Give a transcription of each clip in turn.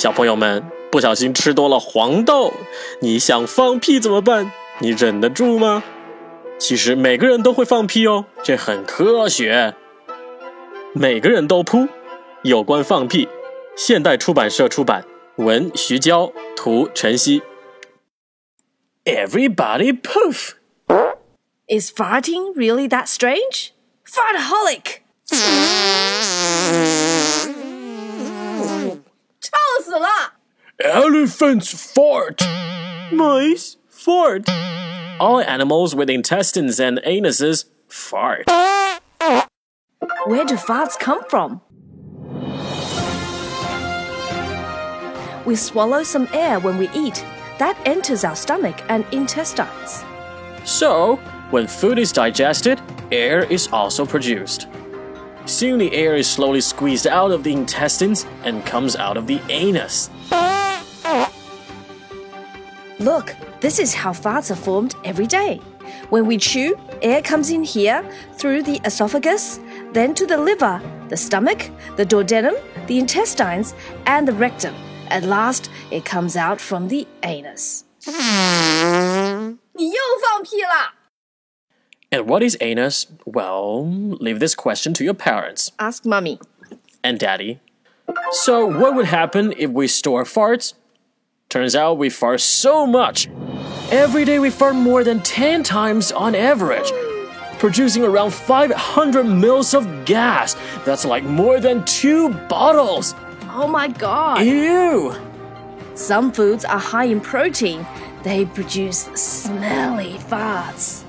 小朋友们，不小心吃多了黄豆，你想放屁怎么办？你忍得住吗？其实每个人都会放屁哦，这很科学。每个人都噗。有关放屁，现代出版社出版，文徐娇，图晨曦。Everybody poof. Is farting really that strange? Fartaholic. 死了。Elephants fart. Mice fart. All animals with intestines and anuses fart. Where do farts come from? We swallow some air when we eat. That enters our stomach and intestines. So, when food is digested, air is also produced. Soon the air is slowly squeezed out of the intestines and comes out of the anus. Look, this is how farts are formed every day. When we chew, air comes in here through the esophagus, then to the liver, the stomach, the duodenum, the intestines, and the rectum. At last, it comes out from the anus. 你又放屁了 And what is anus? Well, leave this question to your parents Ask mummy. and daddy. So, what would happen if we store farts? Turns out we fart so much. Every day we fart more than 10 times on average, producing around 500 mils of gas. That's like more than two bottles. Oh my god. Ew! Some foods are high in protein. They produce smelly farts.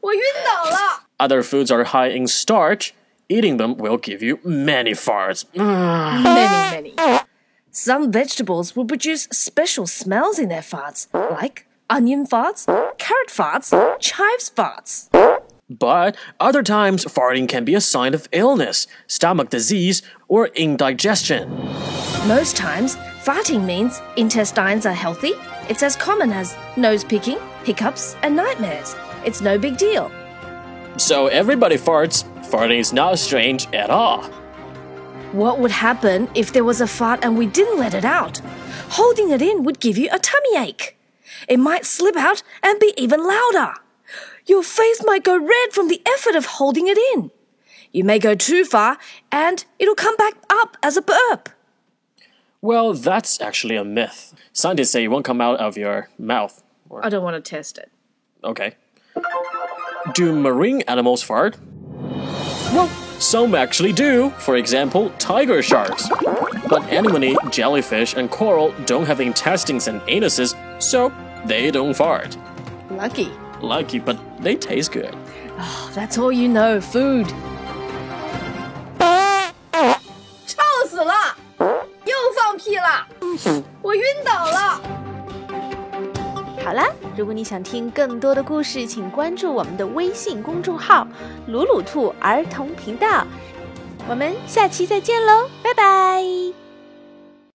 我晕倒了。 Other foods are high in starch. Eating them will give you many farts. Many, many. Some vegetables will produce special smells in their farts, like onion farts, carrot farts, chives farts. But other times, farting can be a sign of illness, stomach disease, or indigestion. Most times, farting means intestines are healthy. It's as common as nose picking, hiccups, and nightmares. It's no big deal. So everybody farts. Farting is not strange at all. What would happen if there was a fart and we didn't let it out? Holding it in would give you a tummy ache. It might slip out and be even louder. Your face might go red from the effort of holding it in. You may go too far and it'll come back up as a burp. Well, that's actually a myth. Scientists say it won't come out of your mouth. Or, I don't want to test it. okay. Do marine animals fart? Well, some actually do. For example, tiger sharks. But anemone, jellyfish, and coral don't have intestines and anuses, so they don't fart. Lucky. Lucky, but they taste good. Ah, that's all you know, food. 屁了！我晕倒了。好啦，如果你想听更多的故事，请关注我们的微信公众号“鲁鲁兔儿童频道”。我们下期再见喽，拜拜。